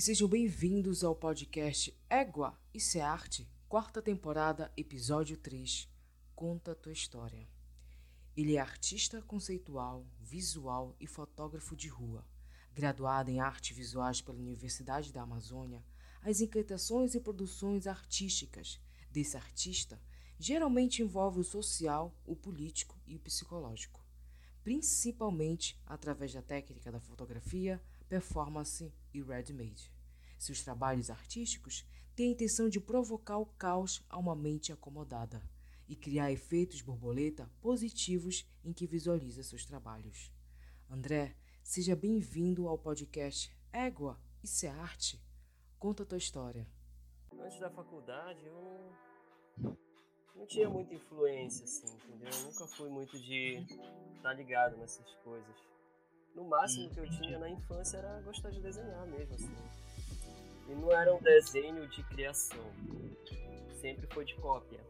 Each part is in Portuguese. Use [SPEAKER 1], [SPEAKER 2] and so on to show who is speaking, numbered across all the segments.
[SPEAKER 1] e sejam bem-vindos ao podcast Égua Isso é Arte, quarta temporada, episódio 3. Conta tua história. Ele é artista conceitual, visual e fotógrafo de rua. Graduado em artes visuais pela Universidade da Amazônia, as inquietações e produções artísticas desse artista geralmente envolvem o social, o político e o psicológico, principalmente através da técnica da fotografia, performance e ready-made. Seus trabalhos artísticos têm a intenção de provocar o caos a uma mente acomodada e criar efeitos borboleta positivos em que visualiza seus trabalhos. André, seja bem-vindo ao podcast Égua, isso é arte? Conta a tua história.
[SPEAKER 2] Antes da faculdade, eu não, tinha muita influência, assim, entendeu? Eu nunca fui muito de estar tá ligado nessas coisas. No máximo que eu tinha na infância era gostar de desenhar mesmo, assim. E não era um desenho de criação. Sempre foi de cópia.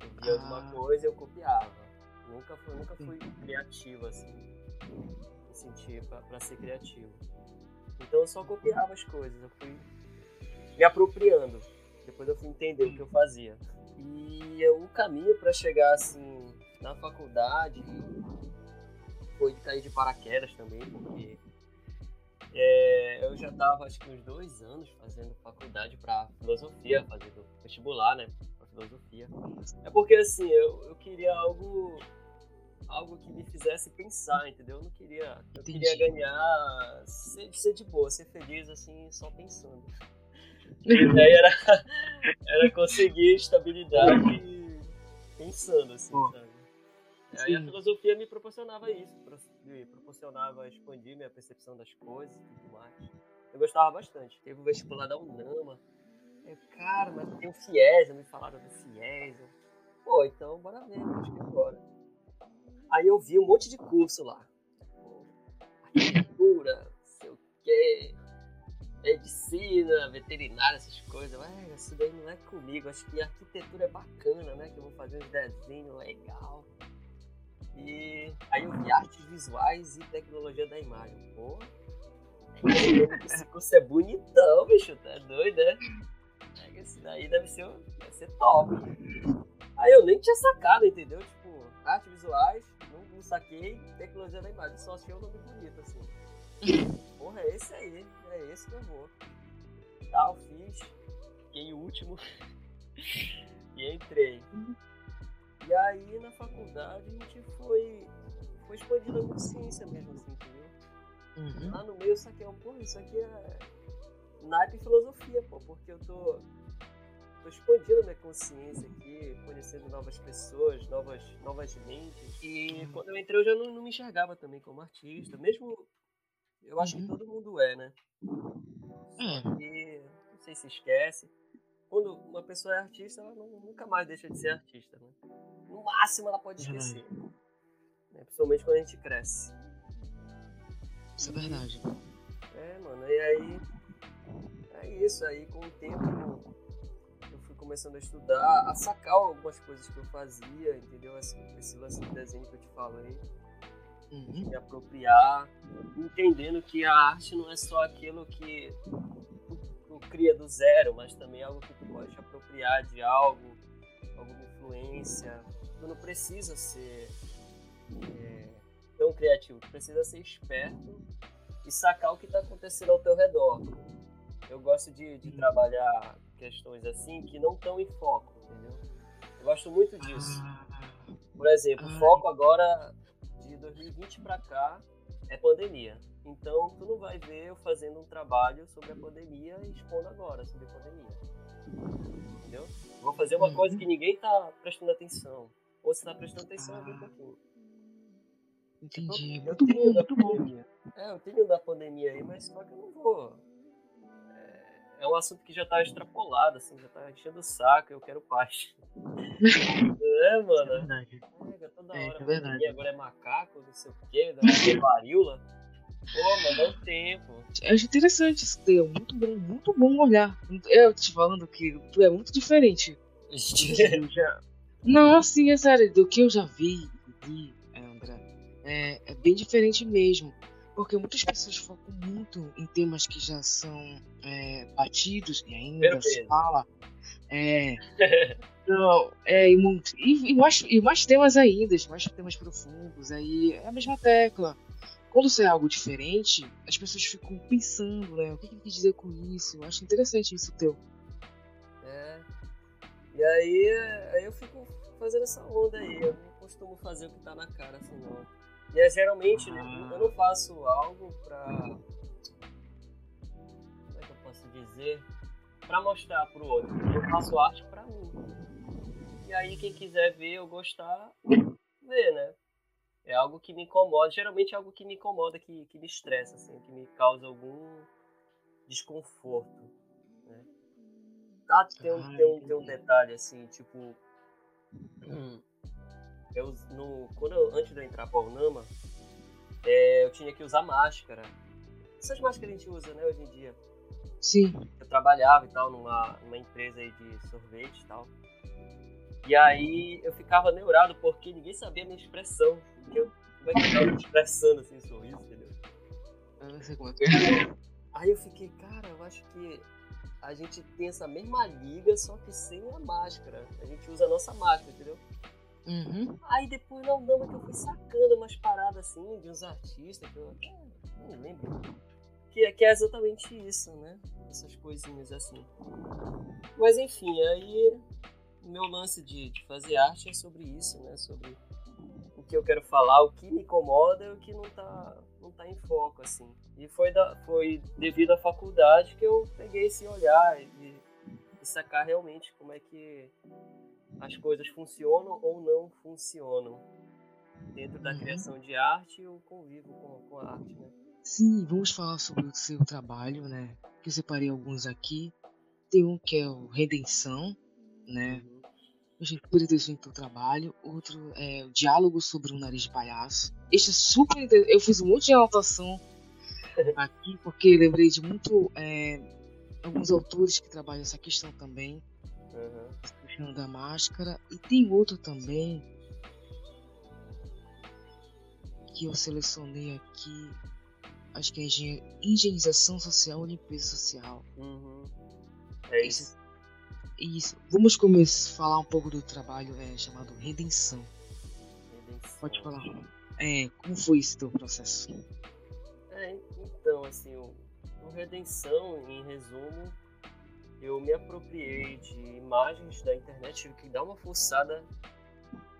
[SPEAKER 2] Eu via ah. alguma coisa eu copiava. Nunca fui, nunca fui criativo, assim. Me sentia pra, pra ser criativo. Então eu só copiava as coisas. Eu fui me apropriando. Depois eu fui entender o que eu fazia. E o caminho para chegar assim na faculdade foi cair de paraquedas também, porque é, eu já estava acho que uns dois anos fazendo faculdade para filosofia, fazendo vestibular, né, para filosofia. É porque assim eu, eu queria algo algo que me fizesse pensar, entendeu? Eu não queria, eu queria ganhar, ser, ser de boa, ser feliz assim só pensando. A ideia era, era conseguir estabilidade pensando, assim, sabe? Aí a filosofia me proporcionava isso, me proporcionava expandir minha percepção das coisas e tudo mais. Eu gostava bastante. Teve o vestibular da UNAMA. Eu, cara, mas tem o FIES, me falaram do FIES. Pô, então bora ver, acho que agora. Aí eu vi um monte de curso lá. Arquitetura, não sei o quê, medicina, veterinária, essas coisas. Ué, isso daí não é comigo. Acho que arquitetura é bacana, né? Que eu vou fazer uns desenhos legal. E aí eu vi artes visuais e tecnologia da imagem. Pô, esse curso é bonitão, bicho, tá doido, né? Esse daí deve ser, deve ser top. Aí eu nem tinha sacado, entendeu? Tipo, artes visuais, não, não saquei, tecnologia da imagem, só achei o nome bonito, assim. Porra, é esse aí, é esse que eu vou. Tal, fiz, fiquei o último e entrei. E aí na faculdade a gente foi, foi expandindo a consciência mesmo, assim, entendeu? Uhum. Lá no meio eu saquei, pô, isso aqui é naipe filosofia, pô, porque eu tô, tô expandindo minha consciência aqui, conhecendo novas pessoas, novas, novas mentes. E quando eu entrei eu já não, não, me enxergava também como artista, mesmo eu acho uhum. que todo mundo é, né? Só que não sei se esquece quando uma pessoa é artista, ela não, nunca mais deixa de ser artista, né? No máximo ela pode esquecer. Uhum. Né? Principalmente quando a gente cresce.
[SPEAKER 1] Isso é verdade.
[SPEAKER 2] É, mano, e aí. É isso aí, com o tempo eu fui começando a estudar, a sacar algumas coisas que eu fazia, entendeu? Esse, esse lance de desenho que eu te falei. Uhum. Me apropriar, entendendo que a arte não é só aquilo que cria do zero, mas também algo que tu pode apropriar de algo, alguma influência. Tu não precisa ser é, tão criativo, tu precisa ser esperto e sacar o que está acontecendo ao teu redor. Eu gosto de, de trabalhar questões assim que não estão em foco, entendeu? Eu gosto muito disso. Por exemplo, o foco agora de 2020 para cá é pandemia. Então, tu não vai ver eu fazendo um trabalho sobre a pandemia e expondo agora sobre a pandemia. Entendeu? Vou fazer uma coisa que ninguém tá prestando atenção. Ou se tá prestando atenção, é bem pouquinho.
[SPEAKER 1] Entendi. Eu, muito bom, muito bom.
[SPEAKER 2] É, eu tenho da pandemia aí, mas só que eu não vou. É, é um assunto que já tá extrapolado, assim, já tá enchendo o saco, eu quero paz. é, mano. É verdade. É, toda hora, é, é verdade. agora é macaco, não sei o quê, é varíola. Pô, mandou um tempo.
[SPEAKER 1] Eu acho interessante isso teu. Muito bom, muito bom olhar. Eu te falando que tu é muito diferente. já... Não, assim, é sério, do que eu já vi, vi é, é, é bem diferente mesmo. porque muitas pessoas focam muito em temas que já são é, batidos e ainda se fala. É, não, é, e, muito, e, mais, e mais temas ainda, mais temas profundos, aí é a mesma tecla. Quando sai algo diferente, as pessoas ficam pensando, né? O que, que ele quer dizer com isso? Eu acho interessante isso teu.
[SPEAKER 2] É. E aí, aí eu fico fazendo essa onda aí. Eu não costumo fazer o que tá na cara, assim, não. E é, geralmente ah. eu não faço algo pra. Como é que eu posso dizer? Pra mostrar pro outro. Eu faço arte pra mim. E aí quem quiser ver ou gostar, vê, né? É algo que me incomoda, geralmente é algo que me incomoda, que, que me estressa, assim, que me causa algum desconforto. Né? Ah, tem, um, tem, um, tem um detalhe, assim, tipo. Eu, no, quando eu, antes de eu entrar para a Unama, é, eu tinha que usar máscara. Essas máscaras que a gente usa, né, hoje em dia.
[SPEAKER 1] Sim.
[SPEAKER 2] Eu trabalhava e tal numa, numa empresa aí de sorvete e tal. E aí eu ficava neurado porque ninguém sabia a minha expressão. Eu, como é que eu tava me expressando assim, sorriso, entendeu?
[SPEAKER 1] Eu não sei como é que é.
[SPEAKER 2] Aí eu fiquei, cara, eu acho que a gente tem essa mesma liga, só que sem a máscara. A gente usa a nossa máscara, entendeu?
[SPEAKER 1] Uhum.
[SPEAKER 2] Aí depois não dama que eu fui sacando umas paradas assim de uns artistas que eu não lembro. Que, que é exatamente isso, né? Essas coisinhas assim. Mas enfim, aí meu lance de, de fazer arte é sobre isso, né? Sobre o que eu quero falar, o que me incomoda e o que não tá, não tá em foco, assim. E foi, da, foi devido à faculdade que eu peguei esse olhar e, e sacar realmente como é que as coisas funcionam ou não funcionam dentro da uhum. criação de arte e o convívio com, com a arte, né?
[SPEAKER 1] Sim, vamos falar sobre o seu trabalho, né? Que eu separei alguns aqui. Tem um que é o Redenção, né? Uhum. Achei super interessante o trabalho. Outro é o Diálogo sobre o Nariz de Palhaço. Este é super interessante. Eu fiz um monte de anotação aqui, porque lembrei de muito é, alguns autores que trabalham essa questão também. Uhum. Da máscara. E tem outro também que eu selecionei aqui. Acho que é higienização social e limpeza social.
[SPEAKER 2] Uhum. É isso.
[SPEAKER 1] Isso. Vamos começar a falar um pouco do trabalho é, chamado Redenção. Redenção. Pode falar. É, como foi esse teu processo?
[SPEAKER 2] É, então, assim, o, o Redenção, em resumo, eu me apropriei de imagens da internet, tive que dar uma forçada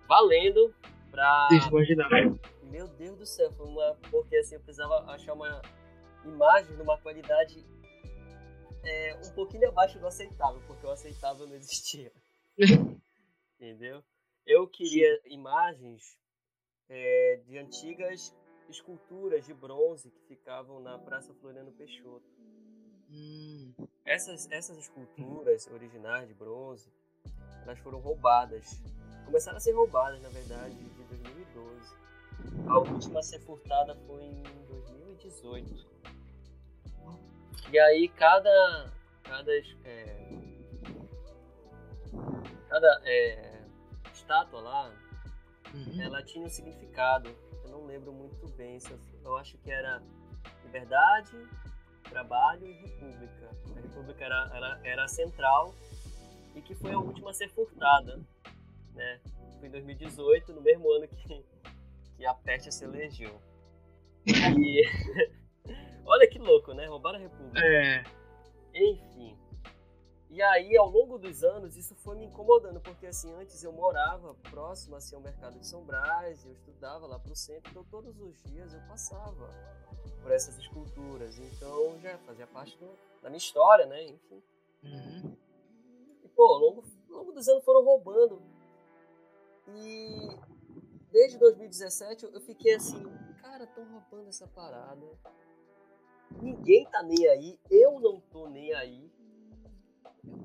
[SPEAKER 2] valendo pra.
[SPEAKER 1] Imaginar.
[SPEAKER 2] Meu Deus do céu, foi uma. Porque assim, eu precisava achar uma imagem numa qualidade é, um pouquinho abaixo do aceitável, porque o aceitável não existia. Entendeu? Eu queria Sim. imagens é, de antigas esculturas de bronze que ficavam na Praça Floriano Peixoto.
[SPEAKER 1] Hum.
[SPEAKER 2] Essas, essas esculturas originais de bronze, elas foram roubadas. Começaram a ser roubadas, na verdade, de 2012. A última a ser furtada foi em 2018. E aí cada. Cada. É, cada é, estátua lá, uhum. ela tinha um significado. Eu não lembro muito bem. Eu acho que era liberdade, trabalho e república. A república era, era, era a central e que foi a última a ser furtada. Né? Foi em 2018, no mesmo ano que, que a peste se elegeu. E, Olha que louco, né? Roubaram a República.
[SPEAKER 1] É.
[SPEAKER 2] Enfim. E aí, ao longo dos anos, isso foi me incomodando, porque assim, antes eu morava próximo assim, ao mercado de São Brás, eu estudava lá pro centro, então todos os dias eu passava por essas esculturas. Então já fazia parte do, da minha história, né? Enfim.
[SPEAKER 1] Uhum.
[SPEAKER 2] E, pô, ao longo, ao longo dos anos foram roubando. E desde 2017 eu fiquei assim, cara, estão roubando essa parada ninguém tá nem aí, eu não tô nem aí.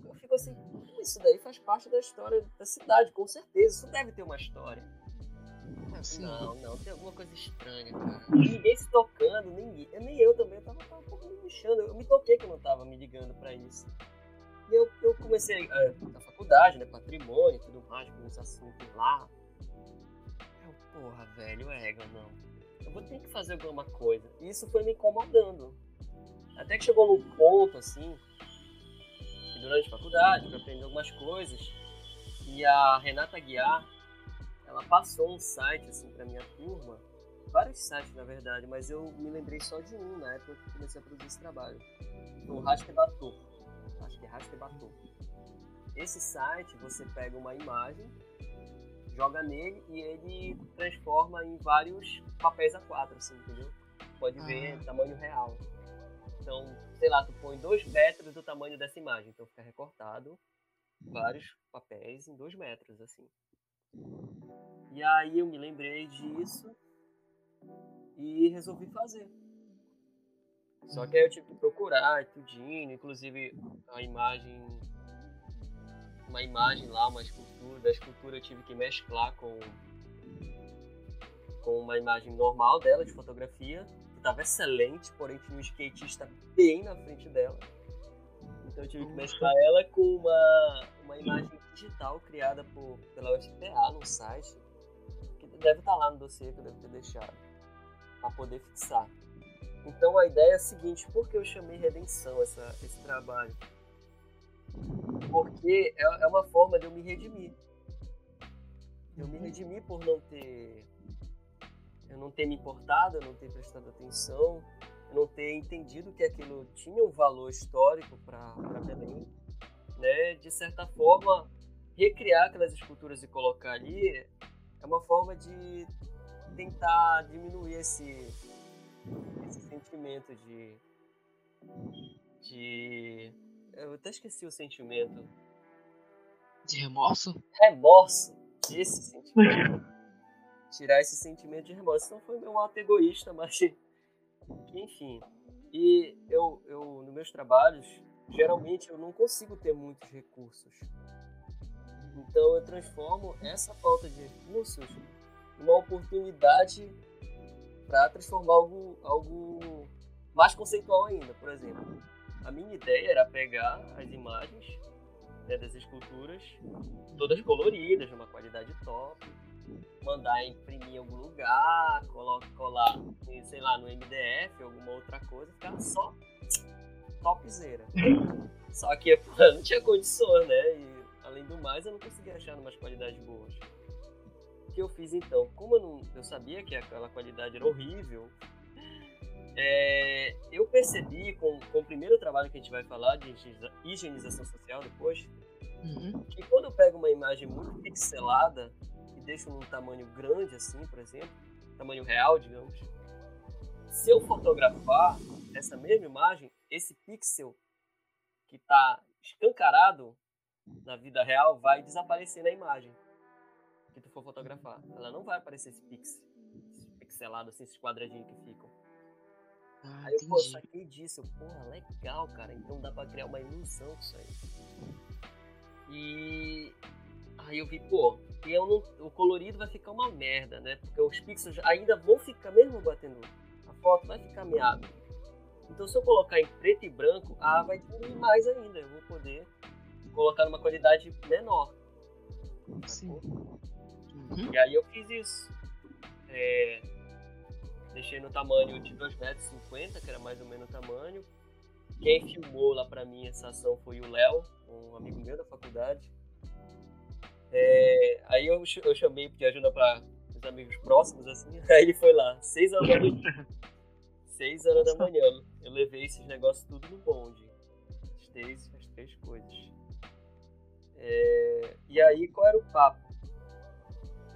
[SPEAKER 2] Eu fico assim, isso daí faz parte da história da cidade, com certeza. Isso deve ter uma história. Assim, não, não, tem alguma coisa estranha, cara. Ninguém se tocando, nem, nem eu também. Eu tava, tava um pouco me lixando. Eu me toquei que eu não tava me ligando pra isso. E eu, eu comecei a, a faculdade, né? Patrimônio e tudo mais, com esse assuntos lá. Eu, porra, velho, égua, não eu vou ter que fazer alguma coisa. E isso foi me incomodando. Até que chegou num ponto, assim, durante a faculdade, para aprender algumas coisas, e a Renata Guiar, ela passou um site, assim, para minha turma, vários sites, na verdade, mas eu me lembrei só de um na época que comecei a produzir esse trabalho. O Rastebator. Acho que é Rastebator. Esse site, você pega uma imagem, joga nele e ele transforma em vários papéis A4, assim, entendeu? Pode ver ah. tamanho real. Então, sei lá, tu põe dois metros do tamanho dessa imagem, então fica recortado vários papéis em dois metros, assim. E aí eu me lembrei disso e resolvi fazer. Só que aí eu tive que procurar e tudinho, inclusive a imagem, uma imagem lá, uma escultura, da escultura eu tive que mesclar com, com uma imagem normal dela, de fotografia, estava excelente, porém tinha um skatista bem na frente dela. Então eu tive que mesclar ela com uma, uma imagem digital criada por, pela UFPA no site, que deve estar tá lá no dossiê que eu devo ter deixado, para poder fixar. Então a ideia é a seguinte, por que eu chamei Redenção essa, esse trabalho? Porque é, é uma forma de eu me redimir. Eu me redimi por não ter eu não ter me importado, eu não ter prestado atenção, eu não ter entendido que aquilo tinha um valor histórico para Belém, né? De certa forma, recriar aquelas esculturas e colocar ali é uma forma de tentar diminuir esse, esse sentimento de, de. Eu até esqueci o sentimento.
[SPEAKER 1] De remorso?
[SPEAKER 2] Remorso! Esse sentimento tirar esse sentimento de remorso. Então foi meu ato egoísta, mas que, enfim. E eu, eu, nos meus trabalhos, geralmente eu não consigo ter muitos recursos. Então eu transformo essa falta de recursos numa oportunidade para transformar algo, algo mais conceitual ainda. Por exemplo, a minha ideia era pegar as imagens né, das esculturas, todas coloridas, de uma qualidade top, mandar imprimir em algum lugar, colocar, colar, sei lá, no MDF, alguma outra coisa, ficar só topzera. só que pô, não tinha condições, né? E além do mais, eu não conseguia achar umas qualidades boas. O que eu fiz então? Como eu, não, eu sabia que aquela qualidade era horrível, é, eu percebi com, com o primeiro trabalho que a gente vai falar de higienização social depois, uhum. que quando eu pego uma imagem muito pixelada, deixo num tamanho grande, assim, por exemplo, tamanho real, digamos, se eu fotografar essa mesma imagem, esse pixel que está escancarado na vida real vai desaparecer na imagem que tu for fotografar. Ela não vai aparecer esse pixel, esse pixelado, assim, esses quadradinhos que ficam. Ah, aí eu, pô, saquei disso. Porra, legal, cara. Então dá pra criar uma ilusão com isso aí. E Aí eu vi, pô, e eu não, o colorido vai ficar uma merda, né? Porque os pixels ainda vão ficar, mesmo batendo a foto, vai ficar meado. Então se eu colocar em preto e branco, ah, vai diminuir mais ainda. Eu vou poder colocar numa qualidade menor. Sim. Uhum. E aí eu fiz isso. É, deixei no tamanho de 2,50 metros, que era mais ou menos o tamanho. Quem filmou lá pra mim essa ação foi o Léo, um amigo meu da faculdade. É, aí eu, eu chamei de ajuda para os amigos próximos, assim, aí ele foi lá, 6 horas da manhã. 6 horas da manhã. Eu levei esses negócios tudo no bonde. As três, as três coisas. É, e aí, qual era o papo?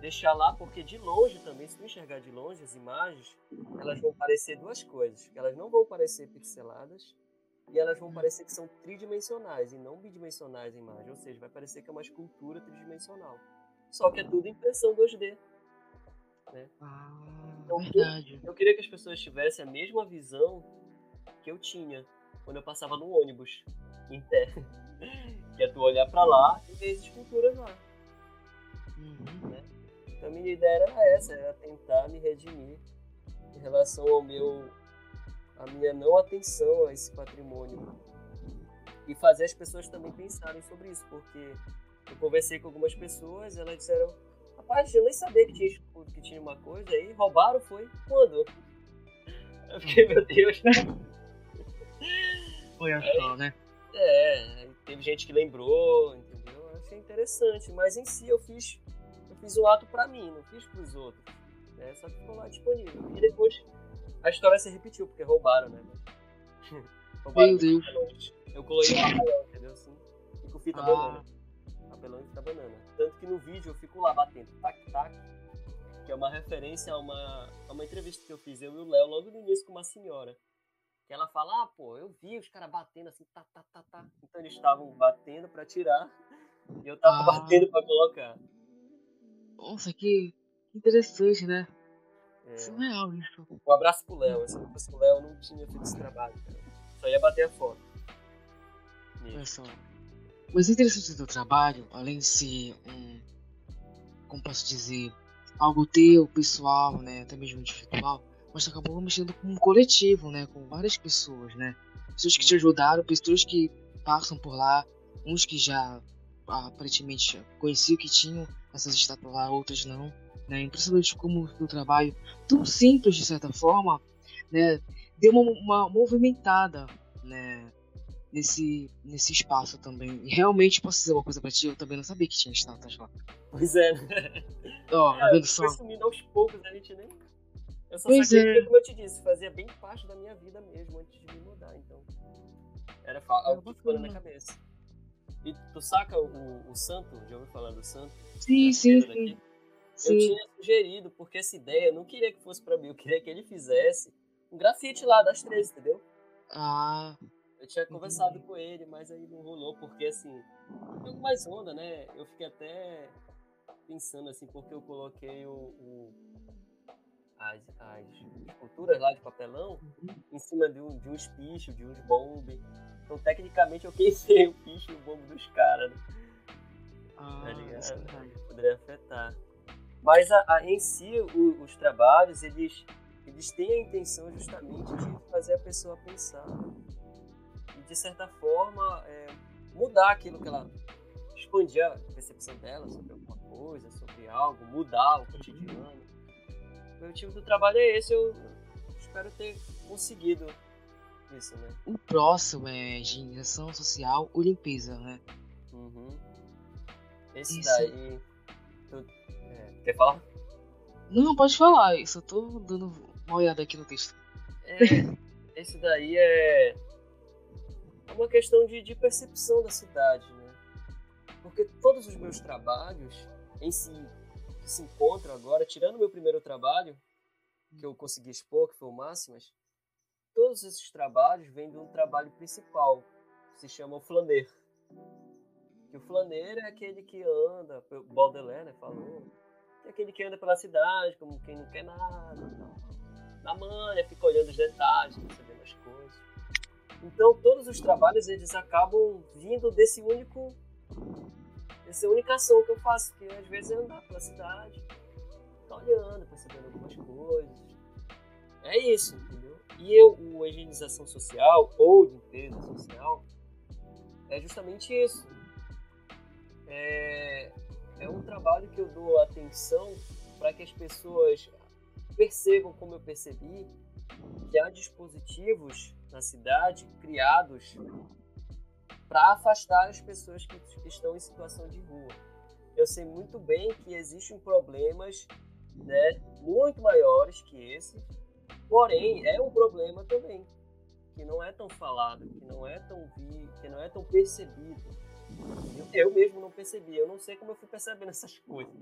[SPEAKER 2] Deixar lá, porque de longe também, se tu enxergar de longe as imagens, elas vão parecer duas coisas. Elas não vão parecer pixeladas e elas vão parecer que são tridimensionais e não bidimensionais a imagem, ou seja, vai parecer que é uma escultura tridimensional. Só que é tudo impressão 2D. Né?
[SPEAKER 1] Ah, então, verdade.
[SPEAKER 2] Eu, queria que as pessoas tivessem a mesma visão que eu tinha quando eu passava no ônibus em pé. Que é tu olhar para lá e ver as esculturas lá. Uhum. Né? Então a minha ideia era essa, era tentar me redimir em relação ao meu a minha não atenção a esse patrimônio e fazer as pessoas também pensarem sobre isso, porque eu conversei com algumas pessoas, elas disseram, rapaz, eu nem sabia que tinha, que tinha uma coisa aí, roubaram, foi, quando? Eu fiquei, meu Deus.
[SPEAKER 1] Foi só, né?
[SPEAKER 2] É, teve gente que lembrou, entendeu? Eu achei interessante, mas em si eu fiz, eu fiz o ato pra mim, não fiz pros outros. Né? Só que ficou lá disponível. E depois a história se repetiu, porque roubaram, né?
[SPEAKER 1] roubaram Deus.
[SPEAKER 2] Eu colei no papelão, entendeu? Assim, e com fita ah. banana. Papelão e fita banana. Tanto que no vídeo eu fico lá batendo tac-tac, que é uma referência a uma, a uma entrevista que eu fiz, eu e o Léo, logo no início com uma senhora. Que ela fala, ah, pô, eu vi os caras batendo assim, tá, tá, tá, tá. Então eles estavam batendo pra tirar e eu tava ah. batendo pra colocar.
[SPEAKER 1] Nossa, que interessante, né? É. Surreal isso.
[SPEAKER 2] Um abraço pro Léo. Se não fosse o Léo, não tinha feito esse trabalho. Cara. Só ia bater a foto.
[SPEAKER 1] Isso. Mas é interessante o teu trabalho, além de ser um. Como posso dizer? Algo teu, pessoal, né? Até mesmo individual. Mas acabou mexendo com um coletivo, né? Com várias pessoas, né? Pessoas que te ajudaram, pessoas que passam por lá, uns que já aparentemente conheciam que tinham essas estátuas lá, outras não. Né? Impressionante como o trabalho, tão simples de certa forma, né? deu uma, uma movimentada né? nesse, nesse espaço também. E realmente posso dizer uma coisa pra ti, eu também não sabia que tinha estátuas lá.
[SPEAKER 2] Pois é, né?
[SPEAKER 1] Ó, oh, tá vendo só?
[SPEAKER 2] Foi sumindo aos poucos, a gente nem. Eu só pois sabia, é. como eu te disse, fazia bem parte da minha vida mesmo antes de me mudar, então. Era algo que ficou na minha cabeça. E tu saca o, o santo? Já ouviu falar do santo?
[SPEAKER 1] Sim, sim, sim.
[SPEAKER 2] Eu tinha sugerido, porque essa ideia eu não queria que fosse pra mim, eu queria que ele fizesse um grafite lá das três, entendeu?
[SPEAKER 1] Ah.
[SPEAKER 2] Eu tinha conversado uhum. com ele, mas aí não rolou, porque assim, deu mais onda, né? Eu fiquei até pensando assim, porque eu coloquei o, o as, as esculturas lá de papelão uhum. em cima de, um, de uns pichos, de uns bombes. Então, tecnicamente, eu queimei o picho e o bombe dos caras. Né?
[SPEAKER 1] Ah, tá ligado?
[SPEAKER 2] Poderia afetar. Mas a, a, em si, o, os trabalhos, eles, eles têm a intenção justamente de fazer a pessoa pensar e, de certa forma, é, mudar aquilo que ela. expandir a percepção dela sobre alguma coisa, sobre algo, mudar o cotidiano. Meu tipo do trabalho é esse, eu espero ter conseguido isso, né?
[SPEAKER 1] O próximo é higienização social ou limpeza, né?
[SPEAKER 2] Uhum. Esse isso. daí. Tu, é, quer falar?
[SPEAKER 1] Não, pode falar, eu só tô dando uma olhada aqui no texto.
[SPEAKER 2] É, esse daí é uma questão de, de percepção da cidade, né? Porque todos os meus trabalhos em si se encontram agora, tirando o meu primeiro trabalho, que eu consegui expor, que foi o Máximas, todos esses trabalhos vêm de um trabalho principal, que se chama o flaner. Que o flaner é aquele que anda, Baudelaire né, falou, é aquele que anda pela cidade, como quem não quer nada, na manha, fica olhando os detalhes, percebendo as coisas. Então todos os trabalhos eles acabam vindo desse único essa única ação que eu faço, que às vezes é andar pela cidade, ficar olhando, percebendo algumas coisas. É isso, entendeu? E eu, o higienização social ou limpeza social é justamente isso. É, é um trabalho que eu dou atenção para que as pessoas percebam, como eu percebi, que há dispositivos na cidade criados para afastar as pessoas que estão em situação de rua. Eu sei muito bem que existem problemas né, muito maiores que esses, porém é um problema também que não é tão falado, que não é tão vi, que não é tão percebido. Eu, eu mesmo não percebi, eu não sei como eu fui percebendo essas coisas,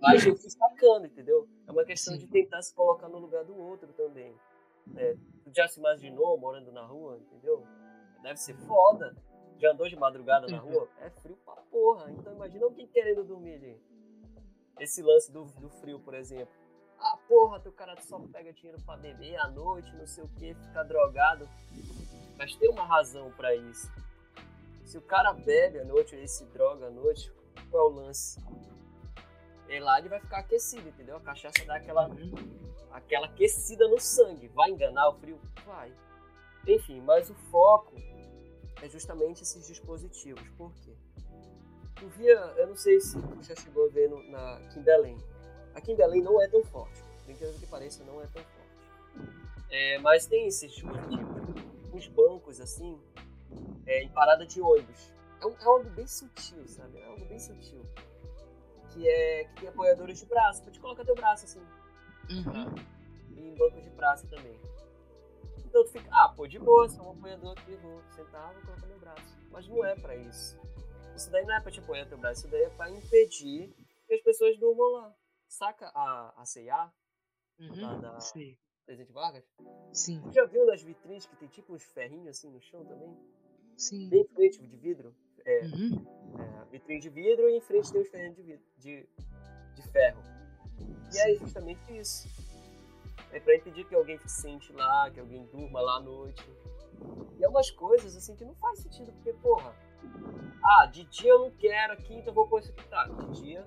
[SPEAKER 2] mas eu fui sacando, entendeu? É uma questão de tentar se colocar no lugar do outro também. É, tu já se imaginou morando na rua, entendeu? Deve ser foda. Já andou de madrugada na rua? É frio pra porra. Então imagina alguém querendo dormir ali. Esse lance do, do frio, por exemplo. Ah, porra, teu cara só pega dinheiro pra beber à noite, não sei o que, ficar drogado. Mas tem uma razão para isso. Se o cara bebe à noite, ele se droga à noite, qual é o lance? E lá ele vai ficar aquecido, entendeu? A cachaça dá aquela, aquela aquecida no sangue. Vai enganar o frio? Vai. Enfim, mas o foco é justamente esses dispositivos. Por quê? tu via, eu não sei se tu já chegou a ver no, na, aqui em Belém. Aqui em Belém não é tão forte, bem que pareça, não é tão forte. É, mas tem esses dispositivos, uns bancos assim, é, em parada de ônibus. É, um, é algo bem sutil, sabe? É algo bem sutil. Que é que tem apoiadores de braço, te colocar teu braço assim.
[SPEAKER 1] Uhum.
[SPEAKER 2] E em bancos de praça também. Então tu fica, ah, pô, de boa, sou um apoiador aqui, vou sentar, vou colocar meu braço. Mas não é pra isso. Isso daí não é pra te apoiar teu braço, isso daí é pra impedir que as pessoas durmam lá. Saca a, a C&A?
[SPEAKER 1] Uhum.
[SPEAKER 2] Lá da
[SPEAKER 1] Sim.
[SPEAKER 2] Presidente Vargas?
[SPEAKER 1] Sim.
[SPEAKER 2] Tu já viu nas vitrines que tem tipo uns ferrinhos assim no chão também?
[SPEAKER 1] Sim.
[SPEAKER 2] Bem em frente de vidro? É,
[SPEAKER 1] Uhum.
[SPEAKER 2] é, vitrine de vidro e em frente tem os ferrinhos de, vidro, de, de ferro. E é justamente isso. É pra impedir que alguém se sente lá, que alguém durma lá à noite. E é umas coisas assim que não faz sentido, porque, porra, ah, de dia eu não quero aqui, então vou pôr isso aqui. Tá, de dia,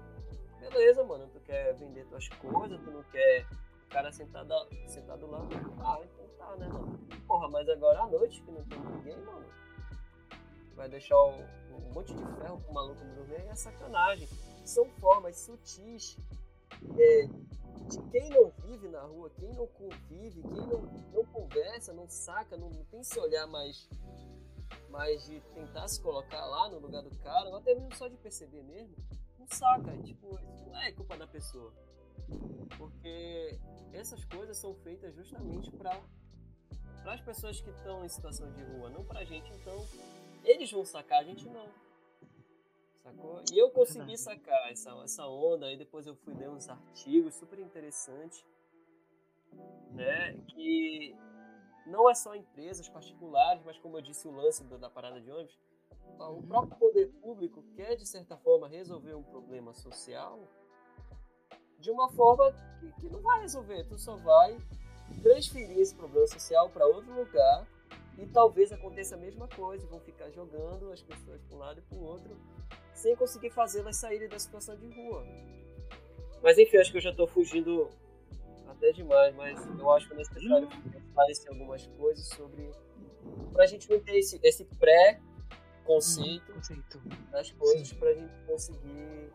[SPEAKER 2] beleza, mano. Tu quer vender tuas coisas, tu não quer cara sentado, sentado lá. Ah, então tá, né, mano? Porra, mas agora à noite que não tem ninguém, mano. Vai deixar um, um monte de ferro pro maluco dormir é sacanagem. São formas sutis é, de quem não vive na rua, quem não convive, quem não, não conversa, não saca, não, não tem esse olhar mais, mais de tentar se colocar lá no lugar do cara, ou até mesmo só de perceber mesmo, não saca. Tipo, não é culpa da pessoa. Porque essas coisas são feitas justamente para as pessoas que estão em situação de rua, não pra gente. Então, eles vão sacar, a gente não. Sacou? E eu consegui
[SPEAKER 1] Verdade.
[SPEAKER 2] sacar essa, essa onda, aí depois eu fui ler uns artigos super interessantes, né? Que não é só empresas particulares, mas como eu disse, o lance da parada de ônibus, o próprio poder público quer, de certa forma, resolver um problema social de uma forma que, que não vai resolver. Tu só vai transferir esse problema social para outro lugar e talvez aconteça a mesma coisa. Vão ficar jogando as pessoas para um lado e para o outro sem conseguir fazê-las saírem da situação de rua. Mas enfim, acho que eu já estou fugindo até demais, mas eu acho necessário esclarecer algumas coisas sobre. para a gente não ter esse, esse pré-conceito
[SPEAKER 1] Conceito.
[SPEAKER 2] das coisas, para a gente conseguir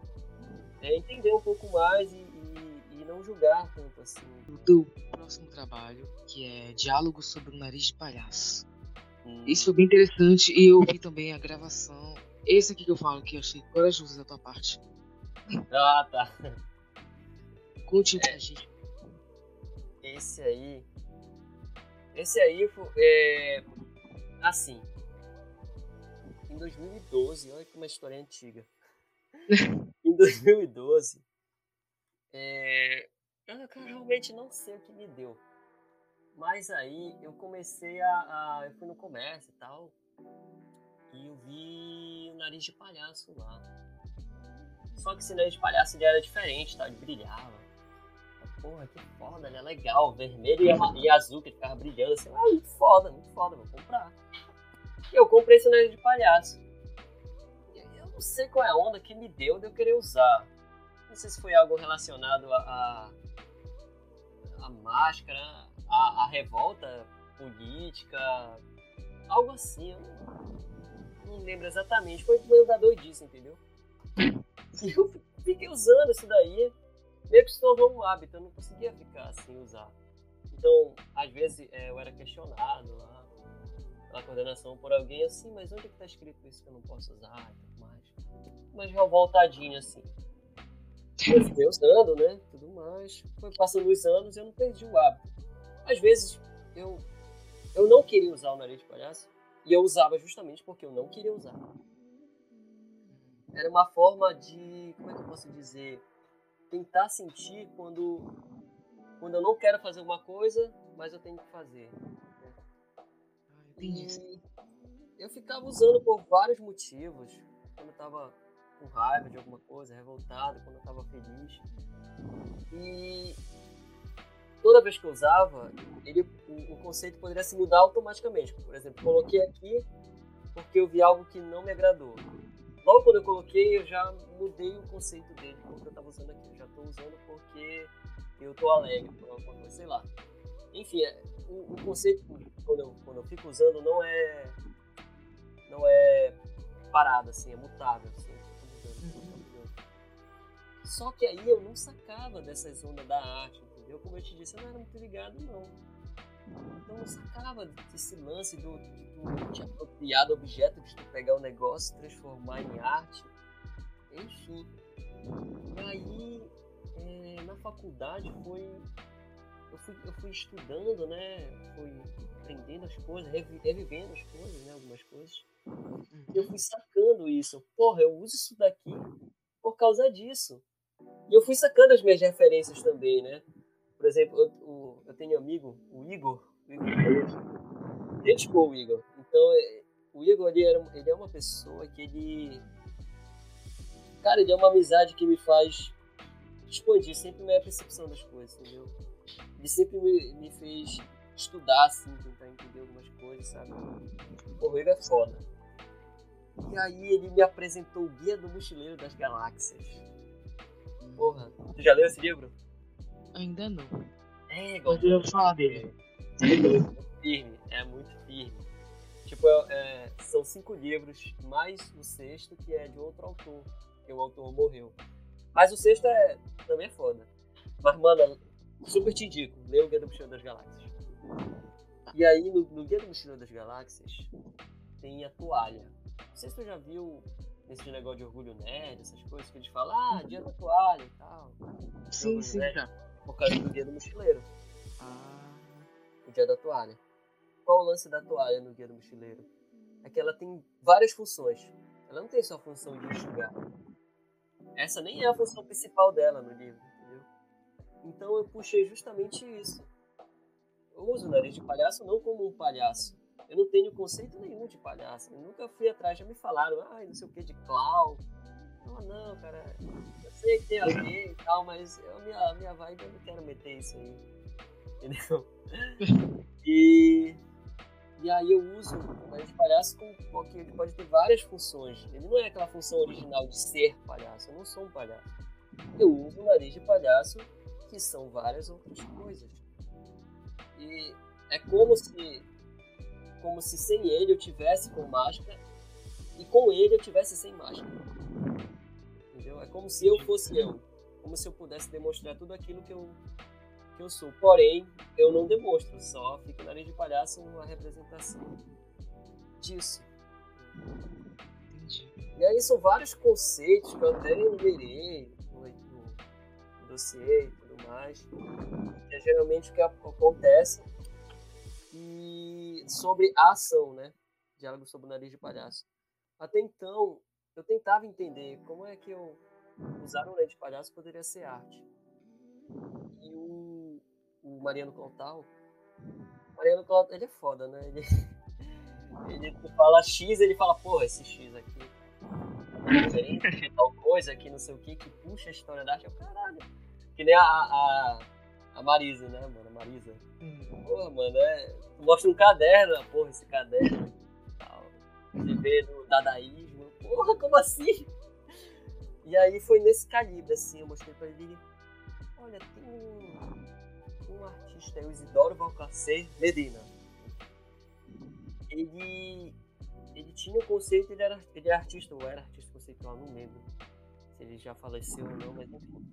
[SPEAKER 2] é, entender um pouco mais e, e- e não julgar tanto assim.
[SPEAKER 1] O teu próximo trabalho, que é Diálogo sobre o Nariz de Palhaço. Isso foi bem interessante e eu vi também a gravação. Esse aqui que eu falo que eu achei corajoso da tua parte.
[SPEAKER 2] Ah, tá.
[SPEAKER 1] Conte pra gente.
[SPEAKER 2] Esse aí. Esse aí foi. É, assim. Em 2012, olha que uma história antiga. em 2012, é, eu, eu realmente não sei o que me deu. Mas aí eu comecei a, a- Eu fui no comércio e tal. E eu vi o nariz de palhaço lá. Só que esse nariz de palhaço ele era diferente, tá? Ele brilhava. Porra, que foda, ele é legal. Vermelho e, azul, que ele ficava brilhando assim. Ah, muito foda, muito foda, vou comprar. E eu comprei esse nariz de palhaço. Eu não sei qual é a onda que me deu de eu querer usar. Não sei se foi algo relacionado a, a, a máscara, a, a revolta política, algo assim. Eu não, não lembro exatamente. Foi meio da doidice, entendeu? E eu fiquei usando isso daí meio que se tornou um hábito, eu não conseguia ficar sem usar. Então, às vezes é, eu era questionado lá pela coordenação por alguém assim, mas onde é que tá escrito isso que eu não posso usar e tudo mais? Mas revoltadinho assim. Eu fiquei usando, né? Tudo mais. Foi passando os anos e eu não perdi o hábito. Às vezes eu, eu não queria usar o nariz de palhaço e eu usava justamente porque eu não queria usar. Era uma forma de. Como é que eu posso dizer? tentar sentir quando, quando eu não quero fazer uma coisa, mas eu tenho que fazer.
[SPEAKER 1] Ah, entendi.
[SPEAKER 2] E eu ficava usando por vários motivos. Quando eu tava com raiva de alguma coisa, revoltado, quando eu tava feliz. E toda vez que eu usava, ele, o, o conceito poderia se mudar automaticamente. Por exemplo, coloquei aqui porque eu vi algo que não me agradou. Logo quando eu coloquei, eu já mudei o conceito dele, porque eu tava usando aqui. Eu já tô usando porque eu tô alegre por alguma coisa, sei lá. Enfim, é, o, o conceito, quando eu, quando eu fico usando, não é. Não é parado, assim, é mutável. Assim, Só que aí eu não sacava dessa zona da arte, entendeu? Como eu te disse, eu não era muito ligado, não. Então eu sacava desse lance do, do te apropriar do objeto, de tu pegar o negócio, transformar em arte, enfim. E aí, é, na faculdade foi. Eu fui, eu fui estudando, né? Fui aprendendo as coisas, revivendo as coisas, né? Algumas coisas. E eu fui sacando isso. Porra, eu uso isso daqui por causa disso. E eu fui sacando as minhas referências também, né? Por exemplo, eu, eu tenho um amigo, o Igor. O Igor gente boa, o Igor. Então, é, o Igor, ele, era, ele é uma pessoa que ele... Cara, ele é uma amizade que me faz expandir sempre minha percepção das coisas, entendeu? Ele sempre me, me fez estudar, assim, tentar entender algumas coisas, sabe? Pô, o Igor é foda. E aí ele me apresentou o Guia do Mochileiro das Galáxias. Porra, tu já leu esse livro?
[SPEAKER 1] Ainda não.
[SPEAKER 2] É, igual.
[SPEAKER 1] Eu já falar dele.
[SPEAKER 2] É firme, é muito firme. Tipo, é, é, são cinco livros, mais o sexto, que é de outro autor, que o autor morreu. Mas o sexto é, também é foda. Mas, mano, super te indico, lê o Guia do Mochileiro das Galáxias. E aí, no, no Guia do Mochileiro das Galáxias, tem a toalha. Não sei se tu já viu esse negócio de orgulho nerd, essas coisas que eles falam, ah, dia da toalha e tal.
[SPEAKER 1] Sim, sim,
[SPEAKER 2] nerd. Por causa do dia do mochileiro.
[SPEAKER 1] Ah,
[SPEAKER 2] O dia da toalha. Qual o lance da toalha no guia do mochileiro? É que ela tem várias funções. Ela não tem só a função de enxugar. Essa nem é a função principal dela no livro, entendeu? Então eu puxei justamente isso. Eu uso o nariz de palhaço não como um palhaço, eu não tenho conceito nenhum de palhaço. Eu nunca fui atrás, já me falaram, ah, não sei o que, de clown. Não, não, cara, eu sei que tem a ver e tal, mas eu, minha, a minha vibe eu não quero meter isso aí. Entendeu? E, e aí eu uso o nariz de palhaço com, porque ele pode ter várias funções. Ele não é aquela função original de ser palhaço, eu não sou um palhaço. Eu uso o nariz de palhaço, que são várias outras coisas. E é como se como se sem ele eu tivesse com máscara e com ele eu tivesse sem máscara. É como se eu fosse eu, como se eu pudesse demonstrar tudo aquilo que eu que eu sou. Porém, eu não demonstro, só fica nariz de palhaço uma representação disso.
[SPEAKER 1] entendi.
[SPEAKER 2] E aí são vários conceitos que eu até enumerei no, no dossiê e tudo mais, que é geralmente o que acontece e sobre a ação, né? Diálogo sobre o nariz de palhaço. Até então, eu tentava entender como é que eu usar um nariz de palhaço poderia ser arte. E o, o Mariano Clotal, Mariano Clotal, ele é foda, né? Ele, ele fala X, ele fala, porra, esse X aqui referência tal coisa aqui, não sei o que, que puxa a história da arte. Eu, caralho. Que nem a, a, a Marisa, né, mano? A Marisa.
[SPEAKER 1] Hum.
[SPEAKER 2] Porra, mano, é. Tu mostra um caderno, porra, esse caderno tal. Você vê do dadaísmo. Porra, como assim? E aí foi nesse calibre, assim, eu mostrei pra ele. Olha, tem um, um artista aí, o Isidoro Valcarcei Medina. Ele. Ele tinha um conceito, ele era, ele é artista, ou era artista conceitual, não lembro se ele já faleceu ou não, mas enfim.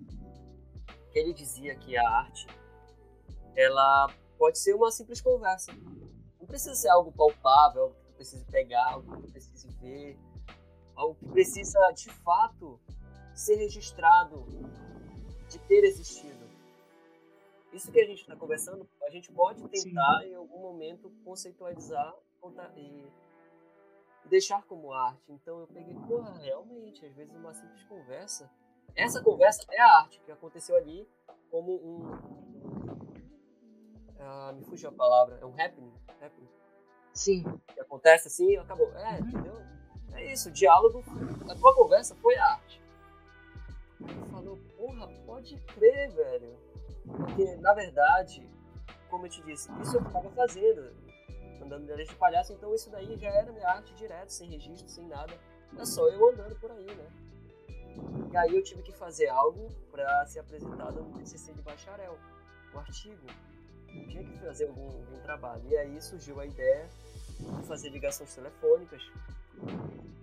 [SPEAKER 2] Ele dizia que a arte ela pode ser uma simples conversa. Não precisa ser algo palpável, algo que tu precise pegar, algo que tu precise ver, algo que precisa de fato ser registrado, de ter existido. Isso que a gente está conversando, a gente pode tentar em algum momento conceitualizar e deixar como arte. Então eu peguei, porra, realmente, às vezes uma simples conversa. Essa conversa é a arte que aconteceu ali como um, ah, me fugiu a palavra, é um happening, happening.
[SPEAKER 1] Sim.
[SPEAKER 2] Que acontece assim e acabou. É, entendeu? É isso, o diálogo, a tua conversa foi a arte. Falou, porra, pode crer, velho. Porque, na verdade, como eu te disse, isso eu estava fazendo, andando de de palhaço, então isso daí já era minha arte direto, sem registro, sem nada. É só eu andando por aí, né? E aí eu tive que fazer algo para ser apresentado no TCC de bacharel, o artigo tinha que fazer algum, algum, trabalho. E aí surgiu a ideia de fazer ligações telefônicas,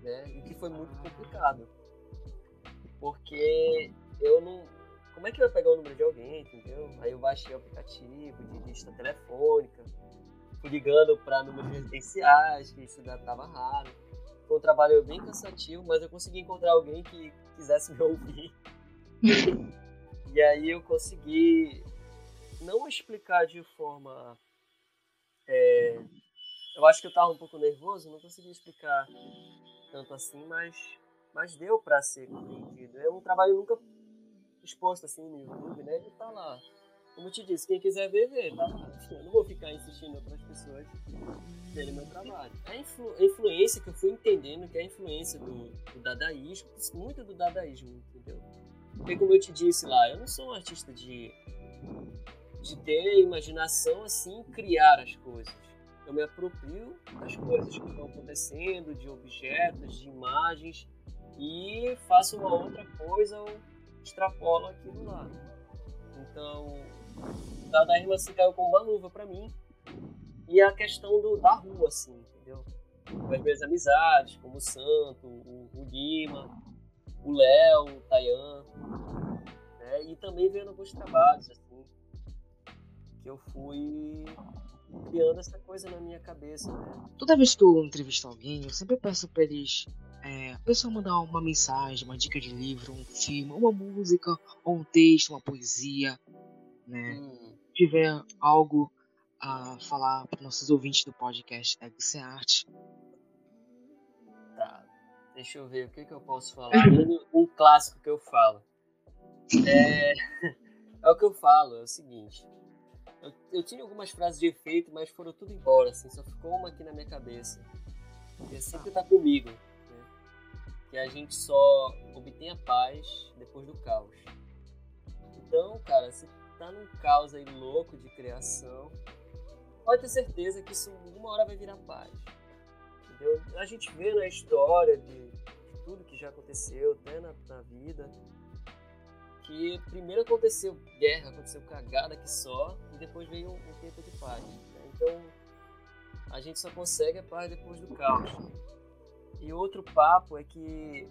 [SPEAKER 2] né? E que foi muito complicado. Porque eu não. Como é que eu ia pegar o número de alguém, entendeu? Aí eu baixei o aplicativo de lista telefônica, fui ligando para números residenciais, que isso ainda tava raro. Foi um trabalho bem cansativo, mas eu consegui encontrar alguém que quisesse me ouvir. e aí eu consegui não explicar de forma. É, eu acho que eu tava um pouco nervoso, não consegui explicar tanto assim, mas, mas deu para ser compreendido. É um trabalho nunca exposto assim no YouTube, né? Ele tá lá. Como eu te disse, quem quiser ver, vê, tá lá. Eu não vou ficar insistindo para as pessoas verem meu trabalho. A, influ, a, influência que eu fui entendendo, que é a influência do, do dadaísmo, muito do dadaísmo, entendeu? Porque como eu te disse lá, eu não sou um artista de, de ter imaginação assim, criar as coisas eu me aproprio das coisas que estão acontecendo, de objetos, de imagens, e faço uma outra coisa ou extrapolo aquilo lá. Então, dadaísmo assim caiu como uma luva para mim. E a questão do, da rua, assim, entendeu? Com as minhas amizades, como o Santo, o, o Lima, o Léo, o Tayan, né? e também vendo alguns trabalhos, assim, que eu fui criando essa coisa na minha cabeça, né?
[SPEAKER 1] Toda vez que eu entrevisto alguém, eu sempre peço pra eles. É, a pessoa mandar uma mensagem, uma dica de livro, um filme, uma música, ou um texto, uma poesia, né? Hum. Se tiver algo a falar para nossos ouvintes do podcast Ego Ser Arte.
[SPEAKER 2] Tá, deixa eu ver o que, que eu posso falar. um clássico que eu falo. É, é o que eu falo, é o seguinte. Eu, eu, tinha algumas frases de efeito, mas foram tudo embora, assim, só ficou uma aqui na minha cabeça. E é sempre tá comigo? Que a gente só obtém a paz depois do caos. Então, cara, se tá num caos aí louco de criação, pode ter certeza que isso uma hora vai virar paz. Entendeu? A gente vê na história de, de tudo que já aconteceu, até na, na vida, que primeiro aconteceu guerra, aconteceu cagada que só, e depois veio um, um tempo de paz. Né? Então, a gente só consegue a paz depois do caos. E outro papo é que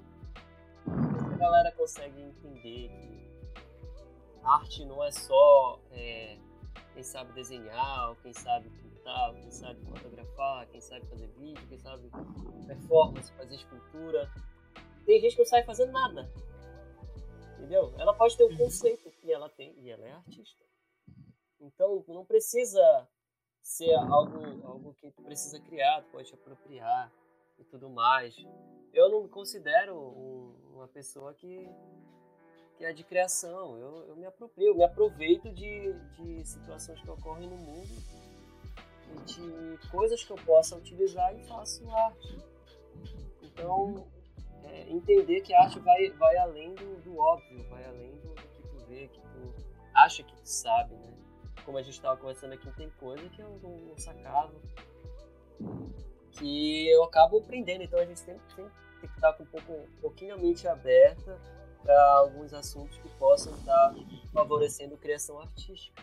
[SPEAKER 2] a galera consegue entender que arte não é só é, quem sabe desenhar, quem sabe pintar, quem sabe fotografar, quem sabe fazer vídeo, quem sabe performance, fazer escultura. Tem gente que não sabe fazer nada entendeu? Ela pode ter o um uhum. conceito que ela tem e ela é artista. Então, não precisa ser algo, algo que tu precisa criar, tu pode te apropriar e tudo mais. Eu não me considero um, uma pessoa que, que é de criação. Eu, eu me aproprio, eu me aproveito de, de situações que ocorrem no mundo e de coisas que eu possa utilizar e faço arte. Então, é, entender que a arte vai, vai além do, do, óbvio, vai além do, que tu vê, que tu acha que tu sabe, né? Como a gente estava conversando aqui, tem coisa que eu não sacava, que eu acabo aprendendo, então a gente sempre, sempre tem que estar com um, pouco, um pouquinho a mente aberta para alguns assuntos que possam estar favorecendo a criação artística.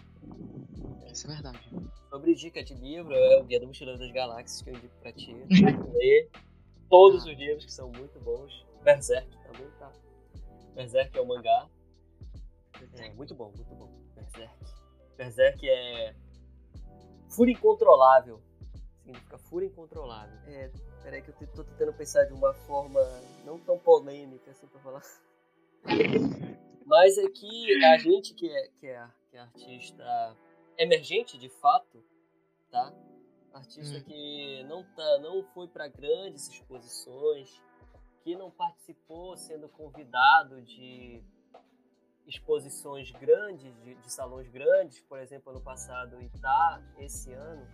[SPEAKER 1] Isso é verdade.
[SPEAKER 2] Sobre dica de livro, é o Guia do Mochileiro das Galáxias que eu indico para ti. ler todos os livros que são muito bons. Berserk também tá. Berserk é o mangá. É muito bom, muito bom. Berserk. Berserk é fúria incontrolável. Significa fúria incontrolável. É, peraí que eu tô tentando pensar de uma forma não tão polêmica assim pra falar. Mas é que a gente que é, que é, que é artista emergente de fato, tá? Artista hum. que não, tá, não foi para grandes exposições, que não participou sendo convidado de exposições grandes, de, de salões grandes, por exemplo, ano passado e tá esse ano.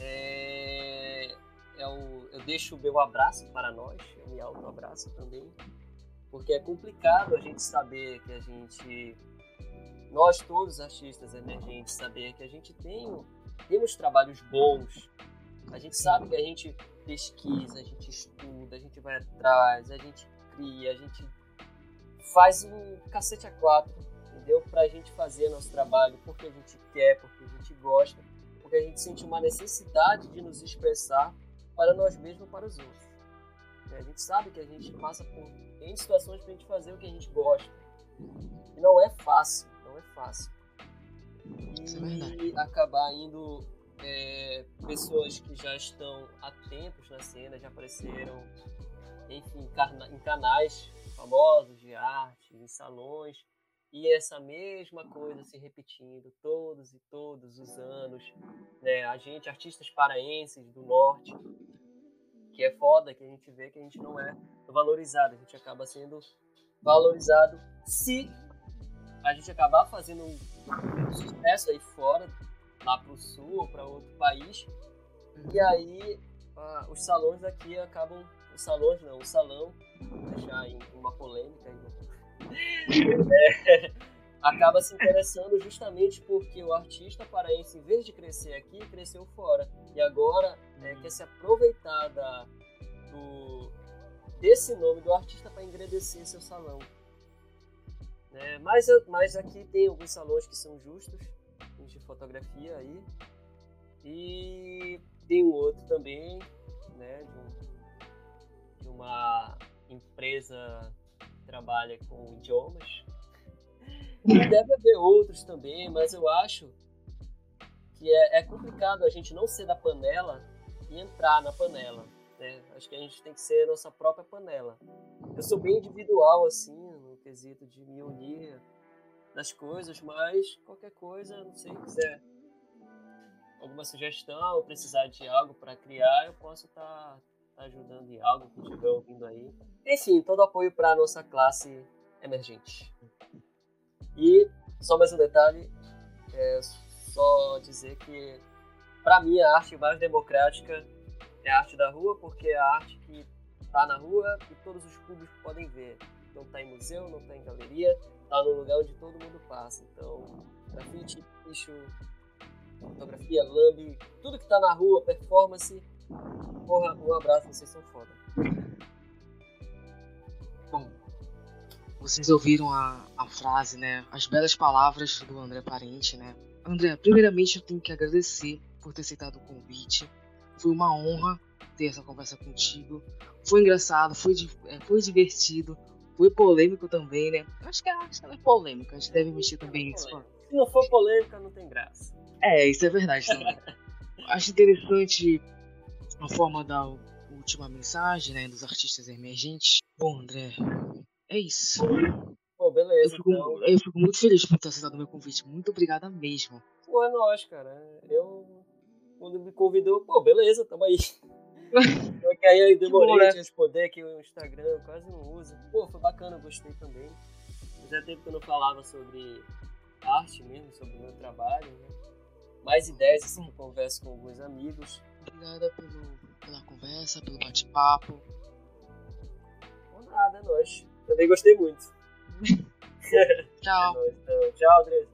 [SPEAKER 2] É, é o, eu deixo o meu abraço para nós, eu me auto-abraço também, porque é complicado a gente saber que a gente, nós todos artistas emergentes, saber que a gente tem temos trabalhos bons, a gente sabe que a gente pesquisa, a gente estuda, a gente vai atrás, a gente cria, a gente faz um cacete a quatro, entendeu? Pra gente fazer nosso trabalho porque a gente quer, porque a gente gosta, porque a gente sente uma necessidade de nos expressar para nós mesmos e para os outros. A gente sabe que a gente passa por N situações pra gente fazer o que a gente gosta. E não é fácil, não é fácil.
[SPEAKER 1] É
[SPEAKER 2] e acabar indo é, pessoas que já estão há tempos na cena, já apareceram, enfim, em canais famosos de arte, em salões, e essa mesma coisa se repetindo todos e todos os anos. Né? A gente, artistas paraenses do norte, que é foda, que a gente vê que a gente não é valorizado, a gente acaba sendo valorizado se a gente acabar fazendo um sucesso aí fora, lá pro sul ou para outro país, e aí ah, os salões aqui acabam, os salões não, o salão, vou deixar em uma polêmica aí, acaba se interessando justamente porque o artista paraense, em vez de crescer aqui, cresceu fora. E agora é, quer se aproveitar da, do, desse nome do artista para engrandecer seu salão. É, mas, mas aqui tem alguns salões que são justos, de fotografia aí. E tem um outro também, né, de, um, de uma empresa trabalha com idiomas. E deve haver outros também, mas eu acho que é, é complicado a gente não ser da panela e entrar na panela. Né? Acho que a gente tem que ser a nossa própria panela. Eu sou bem individual, assim, no quesito de me unir das coisas, mas qualquer coisa, não sei, quiser alguma sugestão ou precisar de algo para criar, eu posso estar tá, tá ajudando em algo que estiver ouvindo aí. Enfim, todo apoio para a nossa classe emergente. E só mais um detalhe, é só dizer que para mim a arte mais democrática é a arte da rua, porque é a arte que está na rua e todos os públicos podem ver. Não está em museu, não está em galeria, está no lugar onde todo mundo passa. Então, grafite, bicho, fotografia, lambe, tudo que está na rua, performance. Porra, um abraço, vocês são foda.
[SPEAKER 1] Bom, vocês ouviram a, a frase, né? As belas palavras do André Parente, né? André, primeiramente eu tenho que agradecer por ter aceitado o convite. Foi uma honra ter essa conversa contigo. Foi engraçado, foi, é, foi divertido, foi polêmico também, né? Acho que a arte é polêmica, a gente deve mexer também nisso.
[SPEAKER 2] Se não for polêmica, não tem graça.
[SPEAKER 1] É, isso é verdade também. Acho interessante a forma da última mensagem, né, dos artistas emergentes. Bom, André, é isso.
[SPEAKER 2] Pô, beleza.
[SPEAKER 1] Eu fico,
[SPEAKER 2] então...
[SPEAKER 1] eu fico muito feliz por ter aceitado o meu convite. Muito obrigada mesmo.
[SPEAKER 2] Pô, é nóis, cara. Eu, quando me convidou, pô, beleza, tamo aí. Só que aí eu demorei né? de responder, que o Instagram quase não usa. Pô, foi bacana, gostei também. Fazia tempo que eu não falava sobre arte mesmo, sobre o meu trabalho, né? Mais ideias, assim, eu converso com alguns amigos.
[SPEAKER 1] Obrigada pelo, pela conversa, pelo bate-papo.
[SPEAKER 2] Nada, é nóis. Também gostei muito.
[SPEAKER 1] tchau.
[SPEAKER 2] É nóis, então. Tchau, André.